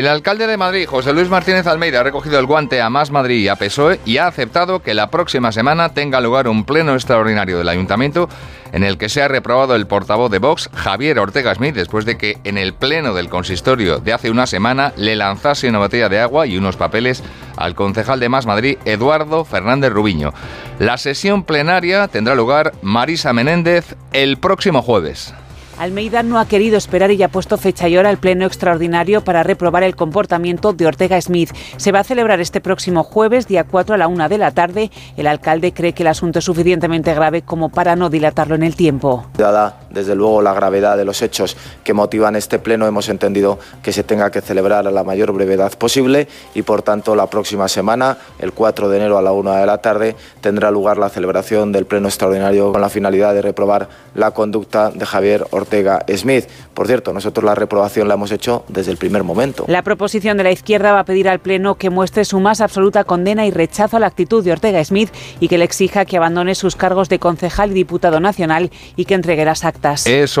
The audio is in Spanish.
El alcalde de Madrid, José Luis Martínez Almeida, ha recogido el guante a Más Madrid y a PSOE y ha aceptado que la próxima semana tenga lugar un pleno extraordinario del ayuntamiento en el que se ha reprobado el portavoz de Vox, Javier Ortega Smith, después de que en el pleno del consistorio de hace una semana le lanzase una botella de agua y unos papeles al concejal de Más Madrid, Eduardo Fernández Rubiño. La sesión plenaria tendrá lugar Marisa Menéndez el próximo jueves. Almeida no ha querido esperar y ha puesto fecha y hora al pleno extraordinario para reprobar el comportamiento de Ortega Smith. Se va a celebrar este próximo jueves, día 4 a la 1 de la tarde. El alcalde cree que el asunto es suficientemente grave como para no dilatarlo en el tiempo. Desde luego, la gravedad de los hechos que motivan este pleno, hemos entendido que se tenga que celebrar a la mayor brevedad posible y, por tanto, la próxima semana, el 4 de enero a la 1 de la tarde, tendrá lugar la celebración del pleno extraordinario con la finalidad de reprobar la conducta de Javier Ortega Smith. Por cierto, nosotros la reprobación la hemos hecho desde el primer momento. La proposición de la izquierda va a pedir al Pleno que muestre su más absoluta condena y rechazo a la actitud de Ortega Smith y que le exija que abandone sus cargos de concejal y diputado nacional y que entregue las actas. Eso